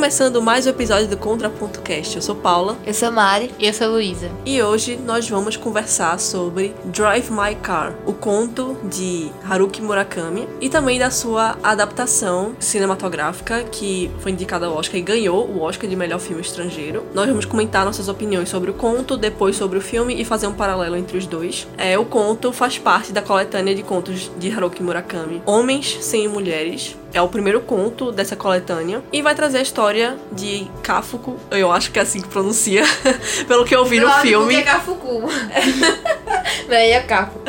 começando mais um episódio do Contraponto Cast. Eu sou Paula Eu sou Mari. E eu sou Luísa. e hoje nós vamos conversar sobre Drive My Car, o conto de Haruki Murakami e também da sua adaptação cinematográfica que foi indicada ao Oscar e ganhou o Oscar de melhor filme estrangeiro. Nós vamos comentar nossas opiniões sobre o conto, depois sobre o filme e fazer um paralelo entre os dois. É, o conto faz parte da coletânea de contos de Haruki Murakami, Homens Sem Mulheres. É o primeiro conto dessa coletânea e vai trazer a história de Kafuku, eu acho que é assim que pronuncia, pelo que eu vi no filme. é Cafucu. Daí é Cafucu.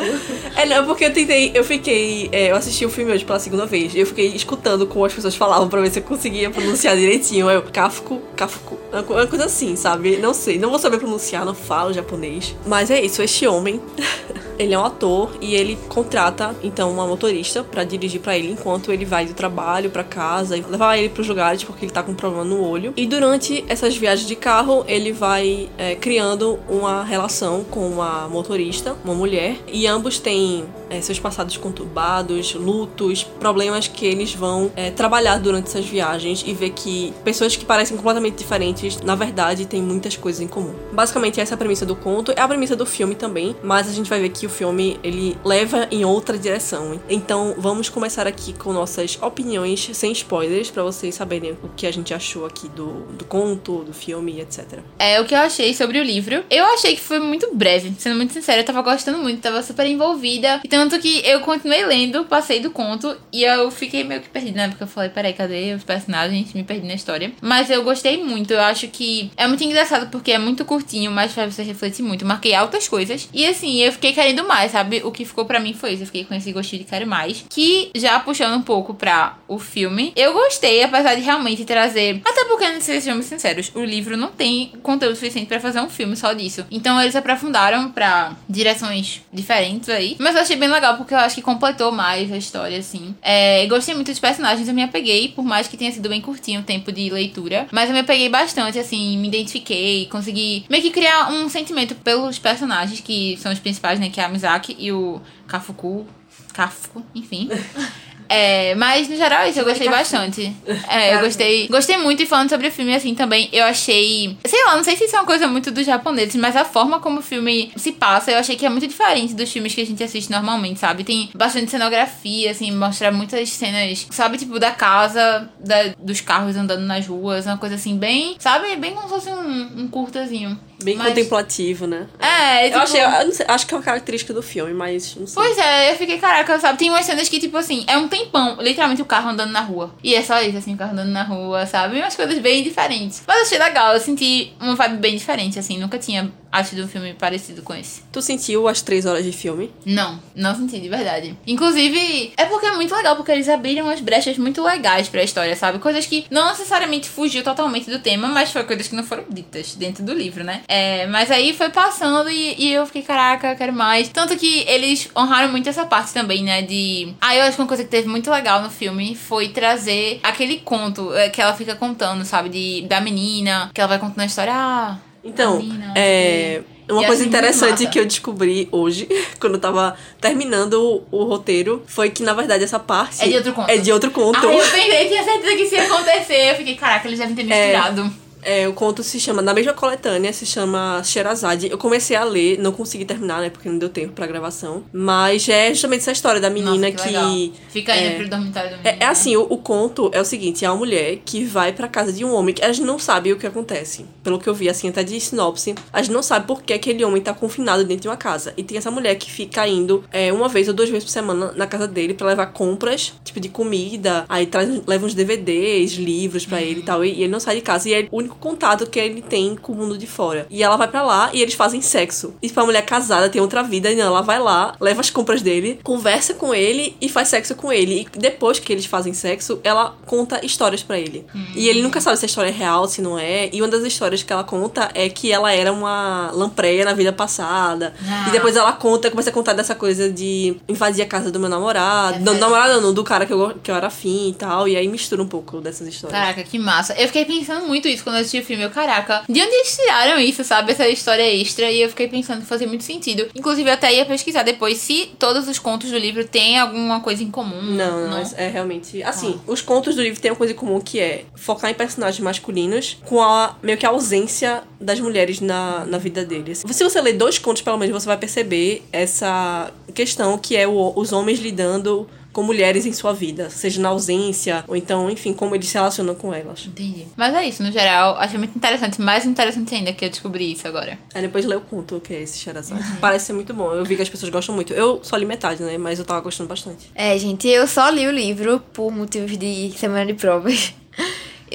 É, não, porque eu tentei, eu fiquei, é, eu assisti o filme hoje pela segunda vez, e eu fiquei escutando como as pessoas falavam pra ver se eu conseguia pronunciar direitinho. Eu, Kafuku, Kafuku, uma coisa assim, sabe? Não sei, não vou saber pronunciar, não falo japonês. Mas é isso, este homem, ele é um ator e ele contrata, então, uma motorista pra dirigir pra ele enquanto ele vai do trabalho pra casa e levar ele pros lugares porque ele tá com um problema no olho. E durante essas viagens de carro, ele vai é, criando uma relação com uma motorista, uma mulher, e ambos têm é, seus passados conturbados, lutos, problemas que eles vão é, trabalhar durante essas viagens e ver que pessoas que parecem completamente diferentes, na verdade, têm muitas coisas em comum. Basicamente, essa é a premissa do conto, é a premissa do filme também, mas a gente vai ver que o filme ele leva em outra direção. Então, vamos começar aqui com nossas opiniões sem spoilers para vocês saberem o que a gente achou aqui do, do conto, do filme, etc. É o que eu achei sobre o livro. Eu achei que foi muito breve, sendo muito sincera, eu tava gostando muito, tava super envolvida. E tanto que eu continuei lendo, passei do conto e eu fiquei meio que perdida, né? Porque eu falei, peraí, cadê os personagens? Me perdi na história. Mas eu gostei muito, eu acho que é muito engraçado porque é muito curtinho, mas faz você refletir muito. Marquei altas coisas. E assim, eu fiquei querendo mais, sabe? O que ficou pra mim foi isso. Eu fiquei com esse gostinho de quero mais. Que já puxando um pouco pra o filme, eu gostei, apesar de realmente trazer. Até porque, sejamos sinceros, o livro não tem conteúdo suficiente pra fazer um filme só disso. Então eles aprofundaram pra direções diferentes aí. Mas eu achei bem legal porque eu acho que completou mais a história, assim. É, gostei muito dos personagens, eu me apeguei, por mais que tenha sido bem curtinho o tempo de leitura. Mas eu me apeguei bastante, assim, me identifiquei, consegui meio que criar um sentimento pelos personagens, que são os principais, né? Que é a Mizaki e o Kafuku. Kafuku, enfim. É, mas no geral isso eu gostei bastante. É, eu gostei, gostei muito e falando sobre o filme assim também, eu achei, sei lá, não sei se isso é uma coisa muito dos japoneses, mas a forma como o filme se passa, eu achei que é muito diferente dos filmes que a gente assiste normalmente, sabe? Tem bastante cenografia, assim, mostra muitas cenas, sabe, tipo da casa, da- dos carros andando nas ruas, uma coisa assim bem, sabe, bem como se fosse um, um curtazinho. Bem Mas- contemplativo, né? É, tipo, Eu achei, eu não sei, acho que é uma característica do filme, mas não sei. Pois é, eu fiquei, caraca, sabe? Tem umas cenas que, tipo assim, é um tempão, literalmente o carro andando na rua. E é só isso, assim, o carro andando na rua, sabe? Umas coisas bem diferentes. Mas eu achei legal, eu senti uma vibe bem diferente, assim, nunca tinha assistido um filme parecido com esse. Tu sentiu as três horas de filme? Não, não senti de verdade. Inclusive, é porque é muito legal, porque eles abriram umas brechas muito legais pra história, sabe? Coisas que não necessariamente fugiu totalmente do tema, mas foi coisas que não foram ditas dentro do livro, né? É, mas aí foi passando e, e eu fiquei, caraca, quero mais. Tanto que eles honraram muito essa parte também, né? De. Ah, eu acho que uma coisa que teve muito legal no filme foi trazer aquele conto é, que ela fica contando, sabe? De, da menina, que ela vai contando a história. Ah, Então, é. Uma E coisa interessante que eu descobri hoje, quando eu tava terminando o, o roteiro, foi que, na verdade, essa parte É de outro conto. É de outro conto. Ah, eu pensei, tinha certeza que isso ia acontecer. Eu fiquei, caraca, eles devem ter misturado. É, o conto se chama, na mesma coletânea, se chama Sherazade. Eu comecei a ler, não consegui terminar, né, porque não deu tempo pra gravação. Mas é justamente essa história da menina Nossa, que, que. Fica indo é, pro dormitório do É, menino. é assim, o, o conto é o seguinte, é uma mulher que vai pra casa de um homem que a gente não sabe o que acontece. Pelo que eu vi, assim, até de sinopse, a gente não sabe por que aquele homem tá confinado dentro de uma casa. E tem essa mulher que fica indo é, uma vez ou duas vezes por semana na casa dele pra levar compras, tipo de comida, aí traz, leva uns DVDs, livros pra ele e tal, e, e ele não sai de casa. E é o único contato que ele tem com o mundo de fora. E ela vai pra lá e eles fazem sexo. E pra mulher casada, tem outra vida, e não, ela vai lá, leva as compras dele, conversa com ele e faz sexo com ele. E depois que eles fazem sexo, ela conta histórias pra ele. E ele nunca sabe se a história é real, se não é. E uma das histórias que ela conta é que ela era uma lampreia na vida passada. Ah. E depois ela conta, começa a contar dessa coisa de invadir a casa do meu namorado. É do verdade. namorado não, do cara que eu, que eu era afim e tal. E aí mistura um pouco dessas histórias. Caraca, que massa. Eu fiquei pensando muito isso quando eu assisti o filme, eu, caraca, de onde eles tiraram isso, sabe? Essa história extra. E eu fiquei pensando que fazia muito sentido. Inclusive, eu até ia pesquisar depois se todos os contos do livro têm alguma coisa em comum. Não, não, é, é realmente. Assim, os contos do livro têm uma coisa em comum que é focar em personagens masculinos com a meio que a ausência das mulheres na, na vida deles. Se você ler dois contos, pelo menos, você vai perceber essa questão que é o, os homens lidando com mulheres em sua vida, seja na ausência, ou então, enfim, como eles se relacionam com elas. Entendi. Mas é isso, no geral, achei muito interessante. Mais interessante ainda que eu descobri isso agora. Aí depois lê o conto, que é esse Sherazade. Parece ser muito bom. Eu vi que as pessoas gostam muito. Eu só li metade, né? Mas eu tava gostando bastante. É, gente, eu só li o livro por motivos de semana de provas.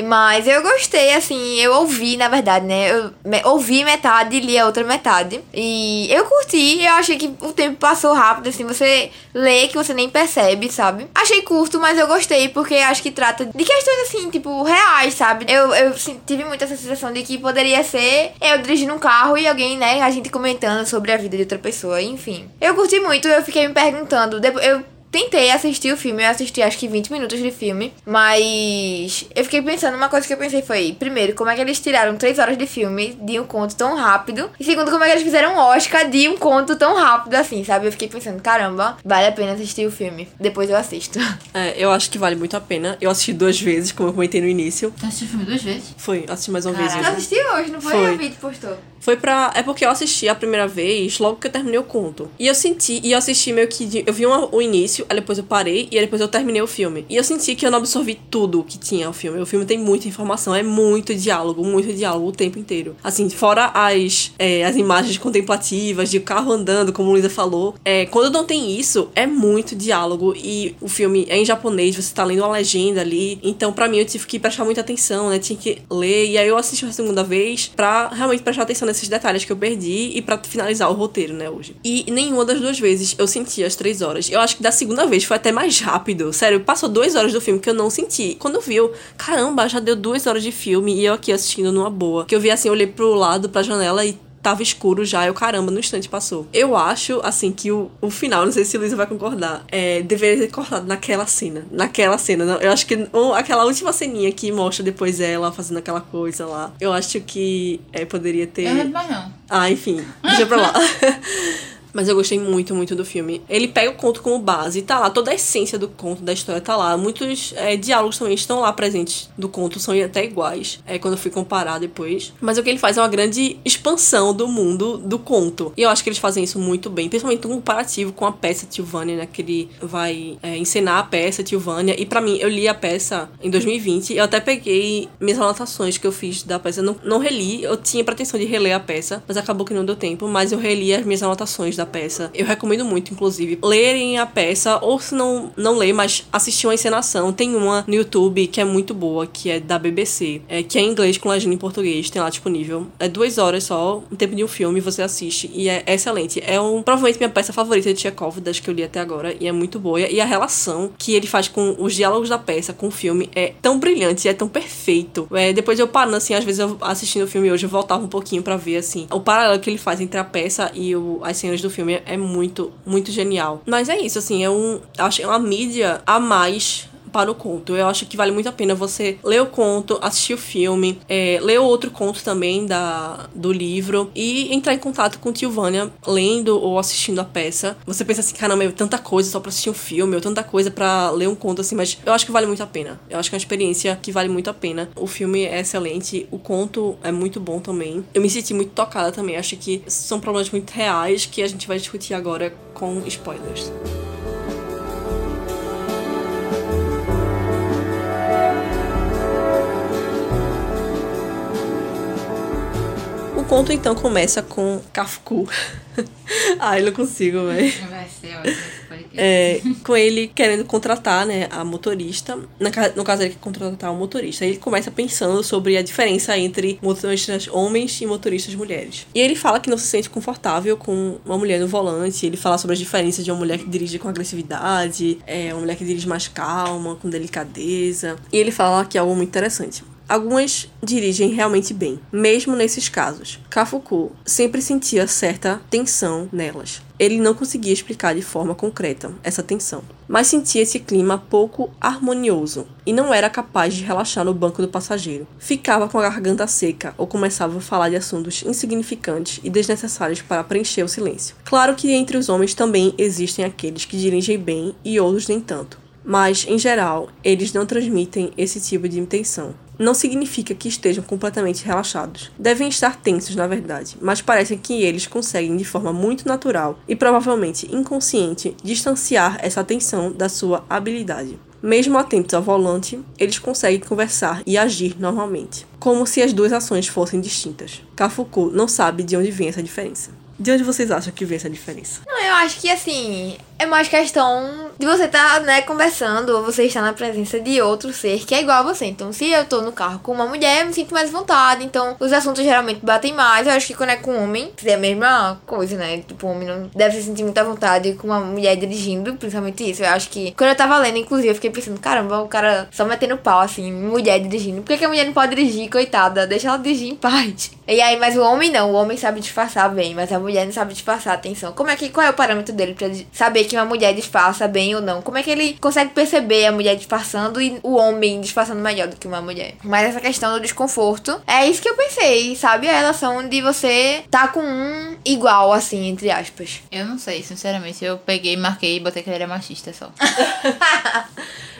Mas eu gostei, assim, eu ouvi, na verdade, né? Eu me- ouvi metade e li a outra metade. E eu curti, eu achei que o tempo passou rápido, assim, você lê que você nem percebe, sabe? Achei curto, mas eu gostei, porque acho que trata de questões, assim, tipo, reais, sabe? Eu, eu tive muito essa sensação de que poderia ser eu dirigindo um carro e alguém, né, a gente comentando sobre a vida de outra pessoa, enfim. Eu curti muito, eu fiquei me perguntando, depois, eu Tentei assistir o filme, eu assisti acho que 20 minutos de filme, mas eu fiquei pensando, uma coisa que eu pensei foi, primeiro, como é que eles tiraram 3 horas de filme de um conto tão rápido, e segundo, como é que eles fizeram um Oscar de um conto tão rápido assim, sabe? Eu fiquei pensando, caramba, vale a pena assistir o filme, depois eu assisto. É, eu acho que vale muito a pena. Eu assisti duas vezes, como eu comentei no início. Tu assistiu o filme duas vezes? Foi, assisti mais uma Caraca. vez. Tu hoje. assistiu hoje, não foi? Foi. O vídeo postou. Foi pra. É porque eu assisti a primeira vez logo que eu terminei o conto. E eu senti. E eu assisti meio que. de- eu vi uma- o início, aí depois eu parei e aí depois eu terminei o filme. E eu senti que eu não absorvi tudo que tinha o filme. O filme tem muita informação, é muito diálogo, muito diálogo o tempo inteiro. Assim, fora as, é, as imagens contemplativas de carro andando, como Luísa falou. É, quando não tem isso, é muito diálogo. E o filme é em japonês, você tá lendo uma legenda ali. Então, pra mim, eu tive que prestar muita atenção, né? Tinha que ler. E aí eu assisti a segunda vez pra realmente prestar atenção nesses detalhes que eu perdi e pra finalizar o roteiro, né, hoje. E nenhuma das duas vezes eu senti as três horas. Eu acho que da segunda vez foi até mais rápido. Sério, passou duas horas do filme que eu não senti. Quando eu vi, eu, caramba, já deu duas horas de filme e eu aqui assistindo numa boa. Que eu vi assim, olhei pro lado, pra janela e tava escuro já, eu caramba, no instante passou. Eu acho, assim, que o, o final, não sei se Luísa vai concordar, é, deveria ter cortado naquela cena. Naquela cena. não, Eu acho que ou aquela última ceninha que mostra depois ela fazendo aquela coisa lá. Eu acho que é, poderia ter. Eu não. Ah, enfim, deixa pra lá. Mas eu gostei muito, muito do filme. Ele pega o conto como base, tá lá, toda a essência do conto, da história tá lá. Muitos é, diálogos também estão lá presentes do conto, são até iguais, é, quando eu fui comparar depois. Mas o que ele faz é uma grande expansão do mundo do conto. E eu acho que eles fazem isso muito bem, principalmente um comparativo com a peça Tilvânia, né? Que ele vai é, encenar a peça Tilvânia. E pra mim, eu li a peça em 2020, eu até peguei minhas anotações que eu fiz da peça. Não, não reli, eu tinha pretensão de reler a peça, mas acabou que não deu tempo. Mas eu reli as minhas anotações da peça. Eu recomendo muito, inclusive, lerem a peça, ou se não, não ler, mas assistir uma encenação. Tem uma no YouTube que é muito boa, que é da BBC, é, que é em inglês com legenda em português, tem lá disponível. É duas horas só, o tempo de um filme, você assiste, e é excelente. É um, provavelmente minha peça favorita de Chekhov, das que eu li até agora, e é muito boa. E a relação que ele faz com os diálogos da peça, com o filme, é tão brilhante, é tão perfeito. É, depois eu parando, assim, às vezes eu assistindo o filme hoje, eu voltava um pouquinho pra ver, assim, o paralelo que ele faz entre a peça e o, as cenas do filme é muito, muito genial. Mas é isso, assim, é um. Acho que é uma mídia a mais para o conto. Eu acho que vale muito a pena você ler o conto, assistir o filme, é, ler outro conto também da, do livro e entrar em contato com Tilvânia lendo ou assistindo a peça. Você pensa assim, caramba, é tanta coisa só pra assistir um filme, ou tanta coisa pra ler um conto, assim, mas eu acho que vale muito a pena. Eu acho que é uma experiência que vale muito a pena. O filme é excelente, o conto é muito bom também. Eu me senti muito tocada também. Acho que são problemas muito reais que a gente vai discutir agora com spoilers. Conto então começa com Kafku. Ai, não consigo, velho. Vai ser ótimo esse podcast. É, com ele querendo contratar, né, a motorista. Na no caso, ele quer contratar o motorista. Aí ele começa pensando sobre a diferença entre motoristas homens e motoristas mulheres. E ele fala que não se sente confortável com uma mulher no volante. Ele fala sobre as diferenças de uma mulher que dirige com agressividade, é, uma mulher que dirige mais calma, com delicadeza. E ele fala que é algo muito interessante. Algumas dirigem realmente bem, mesmo nesses casos. Kafuku sempre sentia certa tensão nelas. Ele não conseguia explicar de forma concreta essa tensão, mas sentia esse clima pouco harmonioso e não era capaz de relaxar no banco do passageiro. Ficava com a garganta seca ou começava a falar de assuntos insignificantes e desnecessários para preencher o silêncio. Claro que entre os homens também existem aqueles que dirigem bem e outros nem tanto, mas em geral eles não transmitem esse tipo de intenção não significa que estejam completamente relaxados. Devem estar tensos, na verdade, mas parece que eles conseguem de forma muito natural e provavelmente inconsciente distanciar essa tensão da sua habilidade. Mesmo atentos ao volante, eles conseguem conversar e agir normalmente, como se as duas ações fossem distintas. Kafuku não sabe de onde vem essa diferença. De onde vocês acham que vem essa diferença? Não, eu acho que assim, é mais questão de você estar, tá, né, conversando ou você estar na presença de outro ser que é igual a você. Então, se eu tô no carro com uma mulher, eu me sinto mais vontade. Então, os assuntos geralmente batem mais. Eu acho que quando é com um homem, é a mesma coisa, né? Tipo, o homem não deve se sentir muita vontade com uma mulher dirigindo, principalmente isso. Eu acho que quando eu tava lendo, inclusive, eu fiquei pensando, caramba, o cara só metendo pau, assim, mulher dirigindo. Por que, que a mulher não pode dirigir, coitada? Deixa ela dirigir em paz. E aí, mas o homem não, o homem sabe disfarçar bem, mas a mulher não sabe disfarçar. Atenção. Como é que, qual é o parâmetro dele pra saber que uma mulher disfarça bem ou não? Como é que ele consegue perceber a mulher disfarçando e o homem disfarçando melhor do que uma mulher? Mas essa questão do desconforto, é isso que eu pensei, sabe? A relação de você tá com um igual, assim, entre aspas. Eu não sei, sinceramente. Eu peguei, marquei e botei que ele era machista só.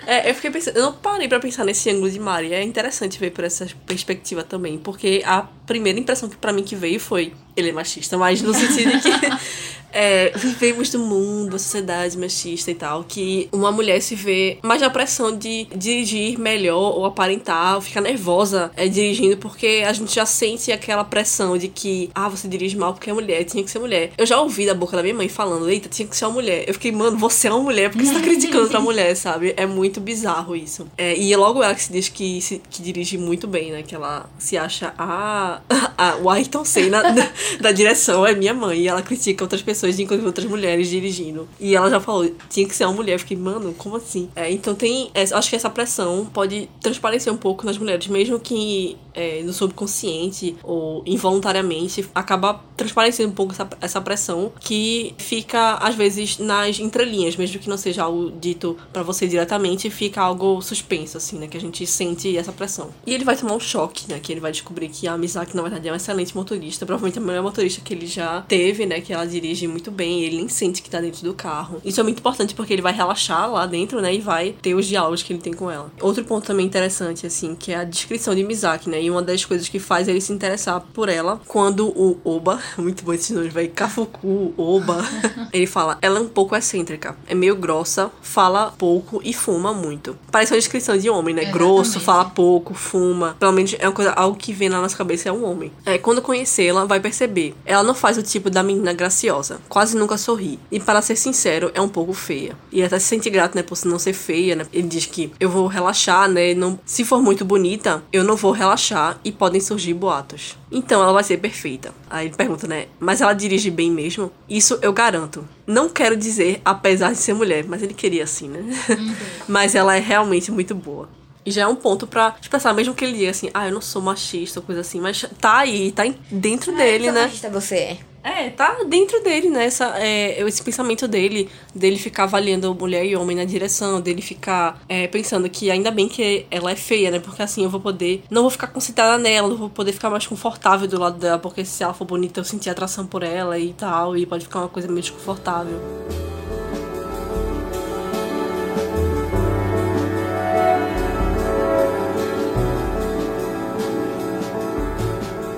É, eu fiquei pensando, eu não parei pra pensar nesse ângulo de Mari. É interessante ver por essa perspectiva também, porque a primeira impressão que para mim que veio foi ele é machista, mas no sentido de que é, vivemos no mundo, a sociedade machista e tal, que uma mulher se vê mais na pressão de dirigir melhor ou aparentar, ou ficar nervosa é, dirigindo, porque a gente já sente aquela pressão de que, ah, você dirige mal porque é mulher, tinha que ser mulher. Eu já ouvi da boca da minha mãe falando, eita, tinha que ser uma mulher. Eu fiquei, mano, você é uma mulher, porque você tá criticando outra mulher, sabe? É muito bizarro isso. É, e é logo ela que se diz que, se, que dirige muito bem, né? Que ela se acha a, a, o Ayrton Senna da, da direção, é minha mãe, e ela critica outras pessoas inclusive outras mulheres dirigindo. E ela já falou, tinha que ser uma mulher. Eu fiquei, mano, como assim? É, então tem. É, acho que essa pressão pode transparecer um pouco nas mulheres, mesmo que é, no subconsciente ou involuntariamente, acaba transparecendo um pouco essa, essa pressão que fica, às vezes, nas entrelinhas, mesmo que não seja algo dito para você diretamente, fica algo suspenso, assim, né? Que a gente sente essa pressão. E ele vai tomar um choque, né? Que ele vai descobrir que a Mizaki, na verdade, é um excelente motorista, provavelmente a melhor motorista que ele já teve, né? Que ela dirige muito bem, ele nem sente que tá dentro do carro. Isso é muito importante porque ele vai relaxar lá dentro, né? E vai ter os diálogos que ele tem com ela. Outro ponto também interessante, assim, que é a descrição de Mizaki, né? E uma das coisas que faz ele se interessar por ela quando o Oba, muito bom esse nome, vai Kafuku, Oba, ele fala, ela é um pouco excêntrica, é meio grossa, fala pouco e fuma muito. Parece uma descrição de homem, né? Exatamente. Grosso, fala pouco, fuma. Pelo menos é uma coisa, algo que vem na nossa cabeça é um homem. É, quando conhecê-la, vai perceber. Ela não faz o tipo da menina graciosa quase nunca sorri. E para ser sincero, é um pouco feia. E até se sente grato, né, por não ser feia, né? Ele diz que eu vou relaxar, né? Não, se for muito bonita, eu não vou relaxar e podem surgir boatos. Então ela vai ser perfeita. Aí ele pergunta, né? Mas ela dirige bem mesmo? Isso eu garanto. Não quero dizer apesar de ser mulher, mas ele queria assim, né? Uhum. mas ela é realmente muito boa. E já é um ponto pra expressar, mesmo que ele diga assim, ah, eu não sou machista ou coisa assim, mas tá aí, tá dentro é, dele, né? machista você é. É, tá dentro dele, né? Essa, é, esse pensamento dele, dele ficar avaliando mulher e homem na direção, dele ficar é, pensando que ainda bem que ela é feia, né? Porque assim eu vou poder. Não vou ficar concentrada nela, não vou poder ficar mais confortável do lado dela, porque se ela for bonita eu sentir atração por ela e tal, e pode ficar uma coisa meio desconfortável.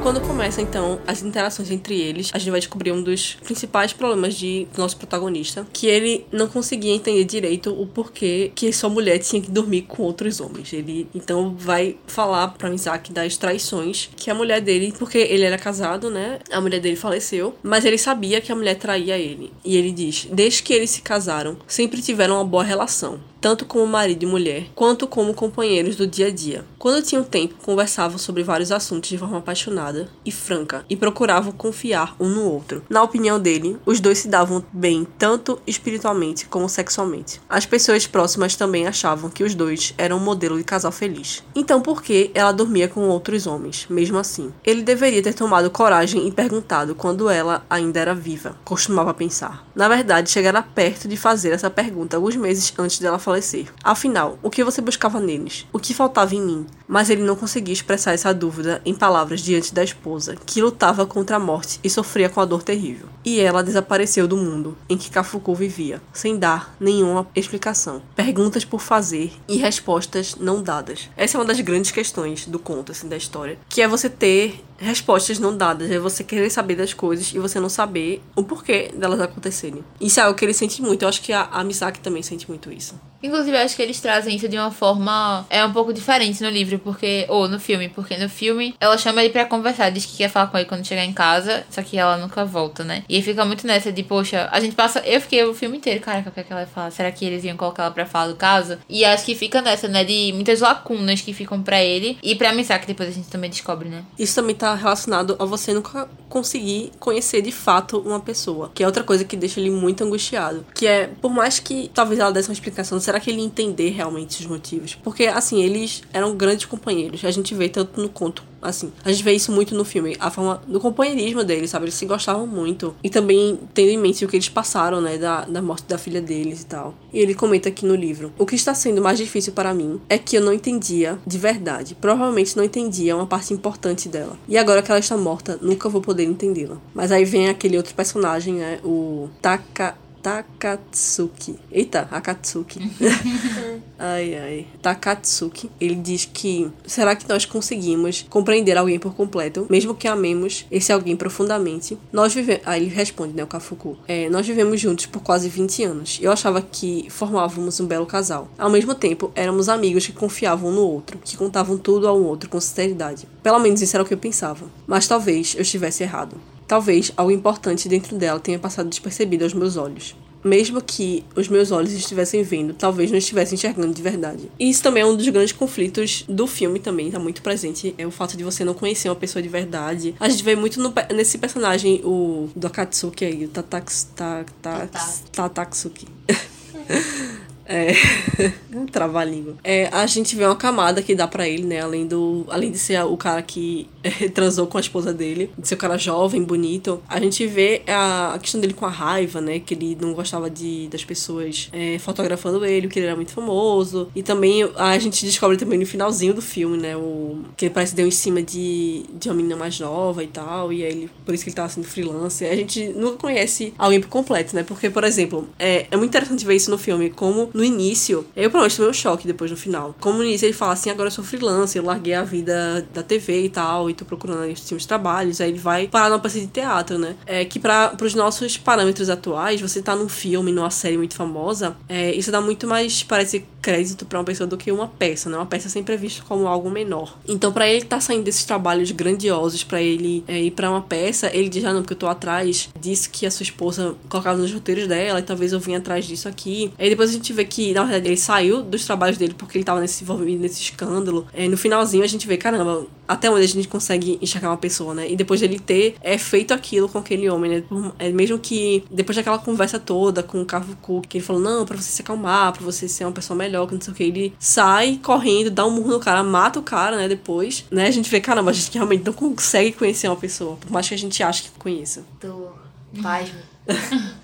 Quando começa então as interações entre eles, a gente vai descobrir um dos principais problemas de nosso protagonista, que ele não conseguia entender direito o porquê que sua mulher tinha que dormir com outros homens. Ele então vai falar para Isaac das traições que a mulher dele, porque ele era casado, né? A mulher dele faleceu, mas ele sabia que a mulher traía ele. E ele diz: "Desde que eles se casaram, sempre tiveram uma boa relação. Tanto como marido e mulher, quanto como companheiros do dia a dia. Quando tinham tempo, conversavam sobre vários assuntos de forma apaixonada e franca e procuravam confiar um no outro. Na opinião dele, os dois se davam bem tanto espiritualmente como sexualmente. As pessoas próximas também achavam que os dois eram um modelo de casal feliz. Então, por que ela dormia com outros homens, mesmo assim? Ele deveria ter tomado coragem e perguntado quando ela ainda era viva, costumava pensar. Na verdade, chegara perto de fazer essa pergunta alguns meses antes dela falecer. Afinal, o que você buscava neles? O que faltava em mim? Mas ele não conseguia expressar essa dúvida em palavras diante da esposa, que lutava contra a morte e sofria com a dor terrível. E ela desapareceu do mundo em que Cafucu vivia, sem dar nenhuma explicação. Perguntas por fazer e respostas não dadas. Essa é uma das grandes questões do conto, assim, da história. Que é você ter respostas não dadas, é você querer saber das coisas e você não saber o porquê delas acontecerem. Isso é algo que ele sente muito. Eu acho que a, a Misaki também sente muito isso. Inclusive, eu acho que eles trazem isso de uma forma é um pouco diferente no livro, porque ou no filme, porque no filme ela chama ele para conversar, diz que quer falar com ele quando chegar em casa, só que ela nunca volta, né? E fica muito nessa de, poxa, a gente passa, eu fiquei o filme inteiro, caraca, o que é que ela fala? Será que eles iam colocar ela para falar do caso? E acho que fica nessa, né, de muitas lacunas que ficam para ele e para Misaki depois a gente também descobre, né? Isso também tá relacionado a você nunca conseguir conhecer de fato uma pessoa, que é outra coisa que deixa ele muito angustiado, que é por mais que talvez ela desse uma explicação, será que ele entender realmente os motivos? Porque assim, eles eram grandes companheiros. A gente vê tanto no conto assim, a gente vê isso muito no filme, a forma do companheirismo deles, sabe? Eles se gostavam muito. E também tendo em mente o que eles passaram, né, da, da morte da filha deles e tal. E ele comenta aqui no livro: O que está sendo mais difícil para mim é que eu não entendia de verdade. Provavelmente não entendia uma parte importante dela. E agora que ela está morta, nunca vou poder entendê-la. Mas aí vem aquele outro personagem, né? O Taka. Takatsuki. Eita, Akatsuki. ai, ai. Takatsuki. Ele diz que será que nós conseguimos compreender alguém por completo, mesmo que amemos esse alguém profundamente? Nós vivemos. Aí ele responde, né, o Kafuku. É, nós vivemos juntos por quase 20 anos. Eu achava que formávamos um belo casal. Ao mesmo tempo, éramos amigos que confiavam no outro, que contavam tudo ao outro com sinceridade. Pelo menos isso era o que eu pensava. Mas talvez eu estivesse errado. Talvez algo importante dentro dela tenha passado despercebido aos meus olhos. Mesmo que os meus olhos estivessem vendo, talvez não estivessem enxergando de verdade. E isso também é um dos grandes conflitos do filme também, tá muito presente. É o fato de você não conhecer uma pessoa de verdade. A gente vê muito no, nesse personagem, o do Akatsuki aí, o Tatax, Tatax, Tataksuki. É. trava-língua. É, a gente vê uma camada que dá para ele, né? Além, do, além de ser o cara que é, transou com a esposa dele, de ser o cara jovem, bonito. A gente vê a, a, questão dele com a raiva, né? Que ele não gostava de, das pessoas é, fotografando ele, que ele era muito famoso. E também a gente descobre também no finalzinho do filme, né? O, que ele parece que deu em cima de, de uma menina mais nova e tal. E aí ele, por isso que ele tava sendo freelancer. A gente nunca conhece alguém por completo, né? Porque, por exemplo, é, é muito interessante ver isso no filme, como no início, eu provavelmente tomei um choque depois no final. Como no início ele fala assim, agora eu sou freelancer, eu larguei a vida da TV e tal, e tô procurando esses trabalhos, aí ele vai parar numa peça de teatro, né? É que para os nossos parâmetros atuais, você tá num filme, numa série muito famosa, é, isso dá muito mais, parece, crédito para uma pessoa do que uma peça, né? Uma peça sempre é vista como algo menor. Então, para ele tá saindo desses trabalhos grandiosos, para ele é, ir para uma peça, ele diz, ah, não, porque eu tô atrás disso que a sua esposa colocava nos roteiros dela, e talvez eu venha atrás disso aqui. Aí depois a gente vê que, na verdade, ele saiu dos trabalhos dele porque ele tava nesse envolvido nesse escândalo. É, no finalzinho a gente vê, caramba, até onde a gente consegue enxergar uma pessoa, né? E depois dele ter é, feito aquilo com aquele homem, né? É, mesmo que depois daquela conversa toda com o Kavuku, que ele falou, não, pra você se acalmar, pra você ser uma pessoa melhor, que não sei o que, ele sai correndo, dá um murro no cara, mata o cara, né? Depois, né? A gente vê, caramba, a gente realmente não consegue conhecer uma pessoa, por mais que a gente ache que conheça. Tô pasmo.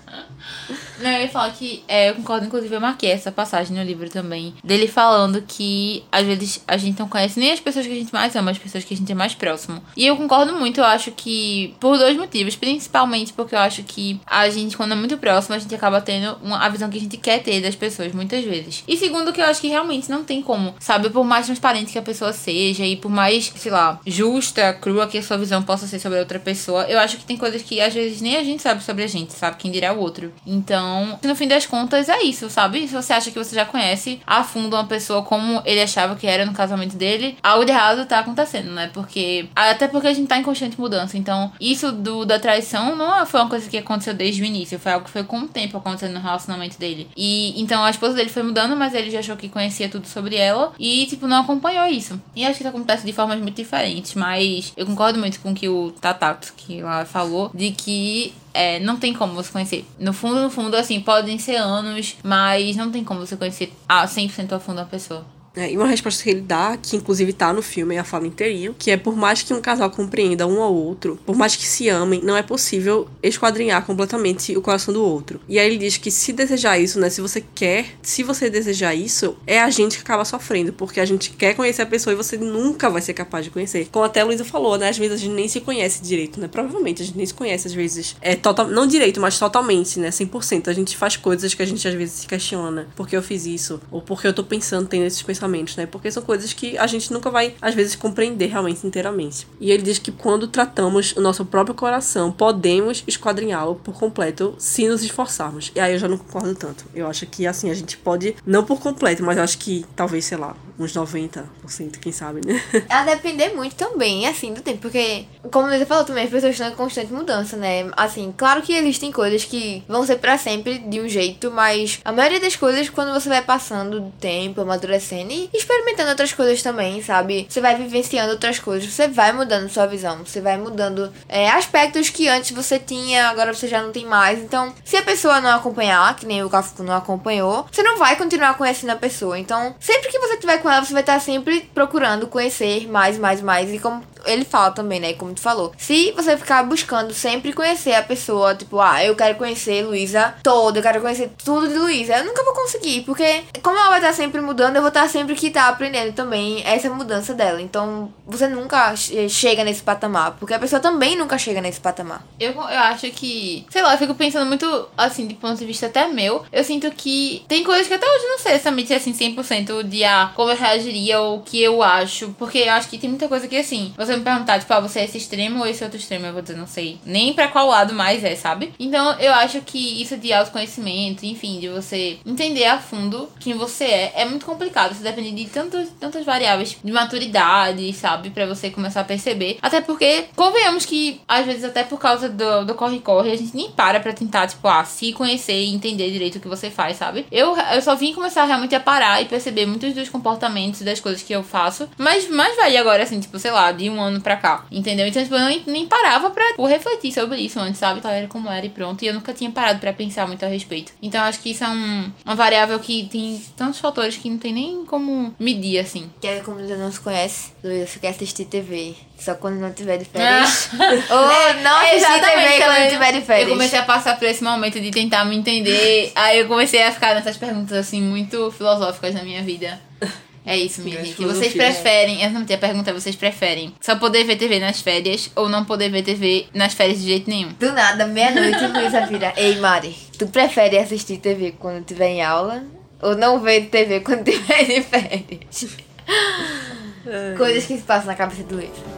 Não, eu ia falar que é, eu concordo, inclusive eu marquei essa passagem no livro também. Dele falando que às vezes a gente não conhece nem as pessoas que a gente mais ama, as pessoas que a gente é mais próximo. E eu concordo muito, eu acho que por dois motivos. Principalmente porque eu acho que a gente, quando é muito próximo, a gente acaba tendo uma, a visão que a gente quer ter das pessoas, muitas vezes. E segundo, que eu acho que realmente não tem como, sabe? Por mais transparente que a pessoa seja e por mais, sei lá, justa, crua que a sua visão possa ser sobre a outra pessoa, eu acho que tem coisas que às vezes nem a gente sabe sobre a gente, sabe? Quem dirá o outro. Então, no fim das contas, é isso, sabe? Se você acha que você já conhece a fundo uma pessoa como ele achava que era no casamento dele, algo de errado tá acontecendo, né? Porque. Até porque a gente tá em constante mudança. Então, isso do da traição não foi uma coisa que aconteceu desde o início. Foi algo que foi com o tempo acontecendo no relacionamento dele. E então a esposa dele foi mudando, mas ele já achou que conhecia tudo sobre ela. E, tipo, não acompanhou isso. E acho que isso acontece de formas muito diferentes. Mas eu concordo muito com o que o Tatato que lá falou, de que é, não tem como você conhecer. No fundo, no fundo, assim, podem ser anos, mas não tem como você conhecer a 100% a fundo a pessoa. É, e uma resposta que ele dá, que inclusive tá no filme, é a fala inteirinho, que é por mais que um casal compreenda um ao outro, por mais que se amem, não é possível esquadrinhar completamente o coração do outro. E aí ele diz que se desejar isso, né, se você quer, se você desejar isso, é a gente que acaba sofrendo, porque a gente quer conhecer a pessoa e você nunca vai ser capaz de conhecer. Como até a Luísa falou, né, às vezes a gente nem se conhece direito, né, provavelmente a gente nem se conhece às vezes, é total, não direito, mas totalmente, né, 100%. A gente faz coisas que a gente às vezes se questiona, porque eu fiz isso, ou porque eu tô pensando, tendo esses pensamentos pensamentos, né? Porque são coisas que a gente nunca vai, às vezes, compreender realmente inteiramente. E ele diz que quando tratamos o nosso próprio coração, podemos esquadrinhá-lo por completo se nos esforçarmos. E aí eu já não concordo tanto. Eu acho que, assim, a gente pode, não por completo, mas eu acho que talvez, sei lá, uns 90%, quem sabe, né? A depender muito também, assim, do tempo. Porque, como você falou também, as pessoas estão em constante mudança, né? Assim, claro que existem coisas que vão ser para sempre de um jeito, mas a maioria das coisas, quando você vai passando o tempo, amadurecendo e experimentando outras coisas também, sabe? Você vai vivenciando outras coisas, você vai mudando sua visão, você vai mudando é, aspectos que antes você tinha, agora você já não tem mais. Então, se a pessoa não acompanhar, que nem o Cafuco não acompanhou, você não vai continuar conhecendo a pessoa. Então, sempre que você tiver com ela, você vai estar sempre procurando conhecer mais, mais, mais. E como ele fala também, né? Como tu falou. Se você ficar buscando sempre conhecer a pessoa, tipo, ah, eu quero conhecer Luísa toda, eu quero conhecer tudo de Luísa, eu nunca vou conseguir, porque como ela vai estar sempre mudando, eu vou estar sempre que tá aprendendo também essa mudança dela. Então, você nunca chega nesse patamar, porque a pessoa também nunca chega nesse patamar. Eu, eu acho que, sei lá, eu fico pensando muito, assim, de ponto de vista até meu, eu sinto que tem coisas que até hoje não sei exatamente, assim, 100% de ah, como eu reagiria ou o que eu acho, porque eu acho que tem muita coisa que, assim, você me perguntar, tipo, ah, você é esse extremo ou esse outro extremo, eu vou dizer, não sei nem pra qual lado mais é, sabe? Então eu acho que isso de autoconhecimento, enfim, de você entender a fundo quem você é, é muito complicado. Isso depende de tantos, tantas variáveis de maturidade, sabe? Pra você começar a perceber. Até porque, convenhamos que, às vezes, até por causa do corre-corre, a gente nem para pra tentar, tipo, ah, se conhecer e entender direito o que você faz, sabe? Eu, eu só vim começar realmente a parar e perceber muitos dos comportamentos das coisas que eu faço. Mas mais vai agora, assim, tipo, sei lá, de um ano pra cá. Entendeu? Então, tipo, eu nem, nem parava pra tipo, refletir sobre isso antes, sabe? Então era como era e pronto. E eu nunca tinha parado pra pensar muito a respeito. Então acho que isso é um, uma variável que tem tantos fatores que não tem nem como medir, assim. Que é como você não se conhece, Luísa, você quer assistir TV. Só quando não tiver de férias. Ou é, não assistir TV quando não tiver de férias. Eu comecei a passar por esse momento de tentar me entender. aí eu comecei a ficar nessas perguntas, assim, muito filosóficas na minha vida. É isso, minha gente. Vocês preferem. Eu não tinha pergunta, vocês preferem só poder ver TV nas férias ou não poder ver TV nas férias de jeito nenhum? Do nada, meia-noite, Luísa vira. Ei, Mari, tu prefere assistir TV quando tiver em aula ou não ver TV quando tiver de férias? Coisas que se passam na cabeça do Luísa.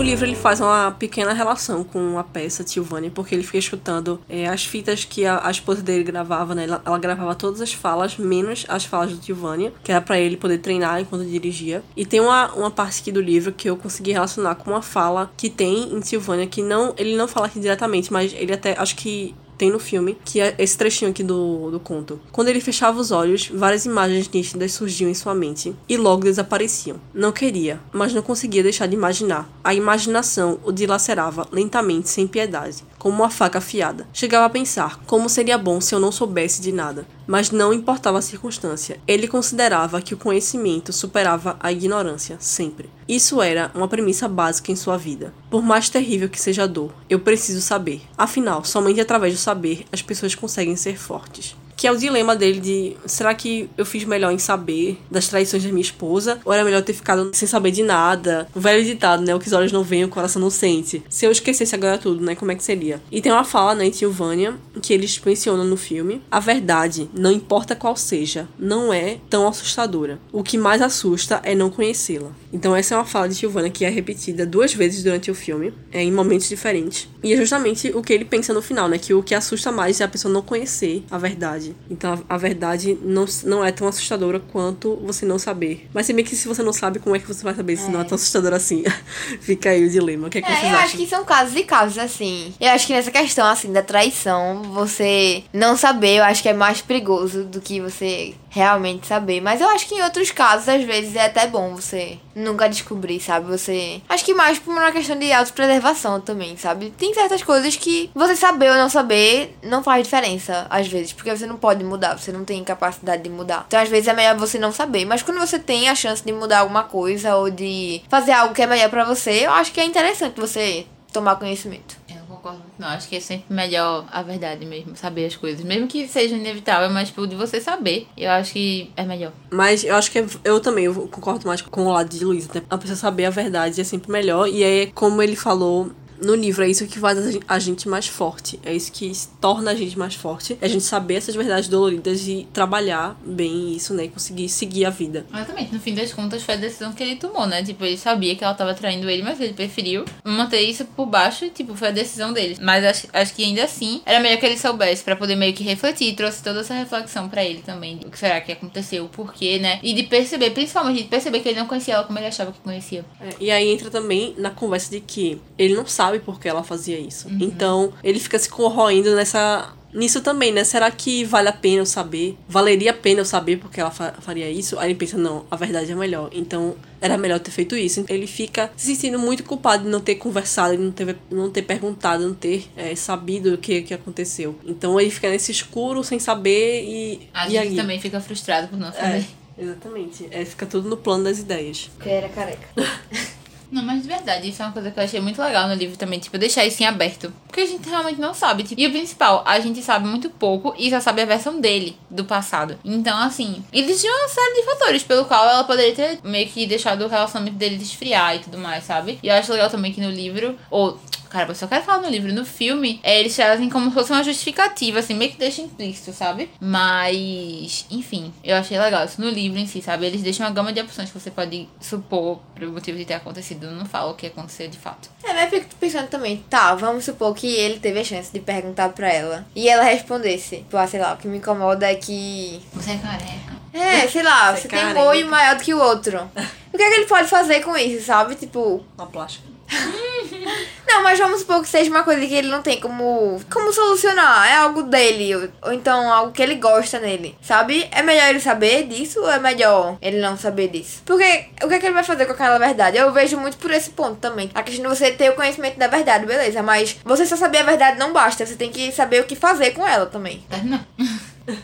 O livro ele faz uma pequena relação com a peça Tilvânia, porque ele fica escutando é, as fitas que a, a, esposa dele gravava, né? Ela, ela, gravava todas as falas, menos as falas do Tilvânia, que era para ele poder treinar enquanto dirigia. E tem uma, uma parte aqui do livro que eu consegui relacionar com uma fala que tem em Tilvânia, que não ele não fala aqui diretamente, mas ele até acho que tem no filme, que é esse trechinho aqui do, do conto. Quando ele fechava os olhos, várias imagens nítidas surgiam em sua mente e logo desapareciam. Não queria, mas não conseguia deixar de imaginar. A imaginação o dilacerava lentamente, sem piedade, como uma faca afiada. Chegava a pensar como seria bom se eu não soubesse de nada, mas não importava a circunstância. Ele considerava que o conhecimento superava a ignorância, sempre. Isso era uma premissa básica em sua vida. Por mais terrível que seja a dor, eu preciso saber. Afinal, somente através do saber as pessoas conseguem ser fortes. Que é o dilema dele de será que eu fiz melhor em saber das traições da minha esposa ou era melhor ter ficado sem saber de nada? O velho ditado, né? O que os olhos não veem, o coração não sente. Se eu esquecesse agora tudo, né? Como é que seria? E tem uma fala, né, em Tilvânia, que eles mencionam no filme: a verdade, não importa qual seja, não é tão assustadora. O que mais assusta é não conhecê-la. Então essa é uma fala de Tilvânia que é repetida duas vezes durante o filme, é, em momentos diferentes. E é justamente o que ele pensa no final, né? Que o que assusta mais é a pessoa não conhecer a verdade. Então a, a verdade não, não é tão assustadora quanto você não saber. Mas se bem que se você não sabe, como é que você vai saber se não é tão assustadora assim? Fica aí o dilema. O que, é que É, eu acham? acho que são casos e casos, assim. Eu acho que nessa questão, assim, da traição, você não saber, eu acho que é mais perigoso do que você realmente saber. Mas eu acho que em outros casos, às vezes, é até bom você nunca descobrir, sabe? Você. Acho que mais por uma questão de autopreservação também, sabe? Tem certas coisas que você saber ou não saber não faz diferença, às vezes. Porque você não pode mudar, você não tem capacidade de mudar. Então, às vezes, é melhor você não saber. Mas quando você tem a chance de mudar alguma coisa ou de fazer algo que é melhor pra você, eu acho que é interessante você tomar conhecimento. Concordo não. Acho que é sempre melhor a verdade mesmo, saber as coisas. Mesmo que seja inevitável, mas tipo, de você saber, eu acho que é melhor. Mas eu acho que é- eu também eu concordo mais com o lado de Luísa. Né? A pessoa saber a verdade é sempre melhor. E é como ele falou no livro, é isso que faz a gen- a gente mais forte. É isso que torna a gente mais forte. É a gente saber essas verdades doloridas e trabalhar bem isso, né? E conseguir seguir a vida. Exatamente, no fim das contas foi a decisão que ele tomou, né? Tipo, ele sabia que ela tava traindo ele, mas ele preferiu manter isso por baixo tipo, foi a decisão dele. Mas acho, acho que ainda assim era melhor que ele soubesse pra poder meio que refletir, trouxe toda essa reflexão pra ele também. O que será que aconteceu, o porquê, né? E de perceber, principalmente de perceber que ele não conhecia ela como ele achava que conhecia. É, e aí entra também na conversa de que ele não sabe por que ela fazia isso. Então, ele fica se corroendo nessa. Nisso também, né? Será que vale a pena eu saber? Valeria a pena eu saber porque ela fa- faria isso? Aí ele pensa, não, a verdade é melhor. Então, era melhor ter feito isso. Ele fica se sentindo muito culpado de não ter conversado, de não ter, não ter perguntado, não ter é, sabido o que, que aconteceu. Então, ele fica nesse escuro, sem saber e. A e gente aí? também fica frustrado por não É, saber. exatamente. É, fica tudo no plano das ideias. Que era careca. Não, mas de verdade, isso é uma coisa que eu achei muito legal no livro também, tipo, deixar isso em aberto. Porque a gente realmente não sabe. Tipo, e o principal, a gente sabe muito pouco e só sabe a versão dele, do passado. Então, assim, existia uma série de fatores pelo qual ela poderia ter meio que deixado o relacionamento dele esfriar e tudo mais, sabe? E eu acho legal também que no livro, ou. Cara, eu só quero falar no livro. No filme, é, eles trazem como se fosse uma justificativa, assim, meio que deixa implícito, sabe? Mas, enfim, eu achei legal isso no livro em si, sabe? Eles deixam uma gama de opções que você pode supor pelo motivo de ter acontecido. Não fala o que aconteceu de fato. É, mas eu fico pensando também, tá, vamos supor que ele teve a chance de perguntar pra ela. E ela respondesse, tipo, ah, sei lá, o que me incomoda é que. Você é careca. É, sei lá, Você você é tem um olho maior do que o outro. O que é que ele pode fazer com isso, sabe? Tipo. Uma plástica. Não, mas vamos supor que seja uma coisa que ele não tem como, como solucionar. É algo dele. Ou, então algo que ele gosta nele. Sabe? É melhor ele saber disso ou é melhor ele não saber disso? Porque o que é que ele vai fazer com aquela verdade? Eu vejo muito por esse ponto também. A questão de você ter o conhecimento da verdade, beleza. Mas você só saber a verdade não basta. Você tem que saber o que fazer com ela também. Não.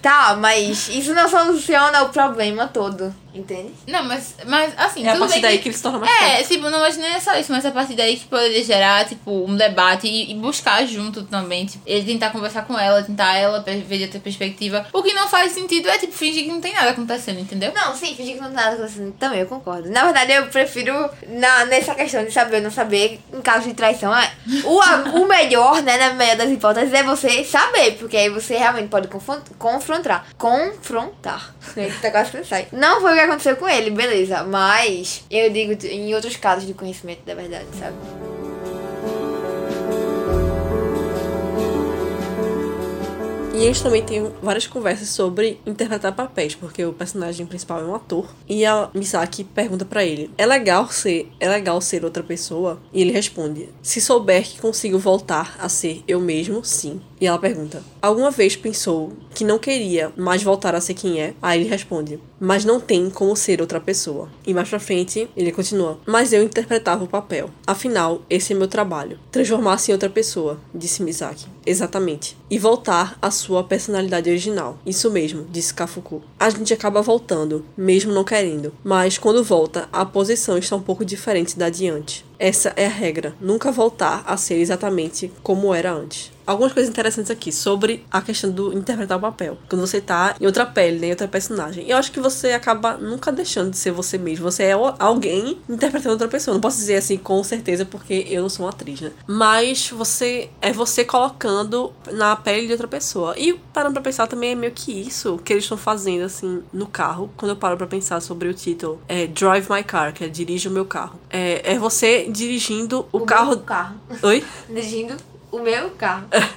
Tá, mas isso não soluciona o problema todo. Entende? Não, mas, mas assim, É a partir bem daí que... que ele se torna mais É, forte. tipo, não mas nem é só isso, mas a partir daí que poderia gerar, tipo, um debate e, e buscar junto também, tipo, ele tentar conversar com ela, tentar ela ver de outra perspectiva. O que não faz sentido é, tipo, fingir que não tem nada acontecendo, entendeu? Não, sim, fingir que não tem nada acontecendo também, eu concordo. Na verdade, eu prefiro, na, nessa questão de saber ou não saber, em caso de traição, é, o, a- o melhor, né, na melhor das hipóteses, é você saber, porque aí você realmente pode confron- confrontar. Confrontar. Eita, quase que não sai. Não foi o que aconteceu com ele, beleza, mas eu digo em outros casos de conhecimento da verdade, sabe? E eles também têm várias conversas sobre interpretar papéis, porque o personagem principal é um ator. E a Misaki pergunta pra ele: "É legal ser, é legal ser outra pessoa?" E ele responde: "Se souber que consigo voltar a ser eu mesmo, sim." E ela pergunta: "Alguma vez pensou que não queria mais voltar a ser quem é?" Aí ele responde: "Mas não tem como ser outra pessoa." E mais pra frente, ele continua: "Mas eu interpretava o papel. Afinal, esse é meu trabalho. Transformar-se em outra pessoa", disse Misaki. Exatamente. E voltar à sua personalidade original. Isso mesmo, disse Kafuku. A gente acaba voltando, mesmo não querendo. Mas quando volta, a posição está um pouco diferente da de antes. essa é a regra. Nunca voltar a ser exatamente como era antes algumas coisas interessantes aqui sobre a questão do interpretar o papel. Quando você tá em outra pele, né, em outra personagem. Eu acho que você acaba nunca deixando de ser você mesmo. Você é alguém interpretando outra pessoa. Não posso dizer assim com certeza porque eu não sou uma atriz, né? Mas você é você colocando na pele de outra pessoa. E parando pra pensar também é meio que isso que eles estão fazendo assim no carro. Quando eu paro pra pensar sobre o título, é Drive My Car, que é Dirige o meu carro. É, é você dirigindo o, O carro. carro. Oi? Dirigindo o meu carro.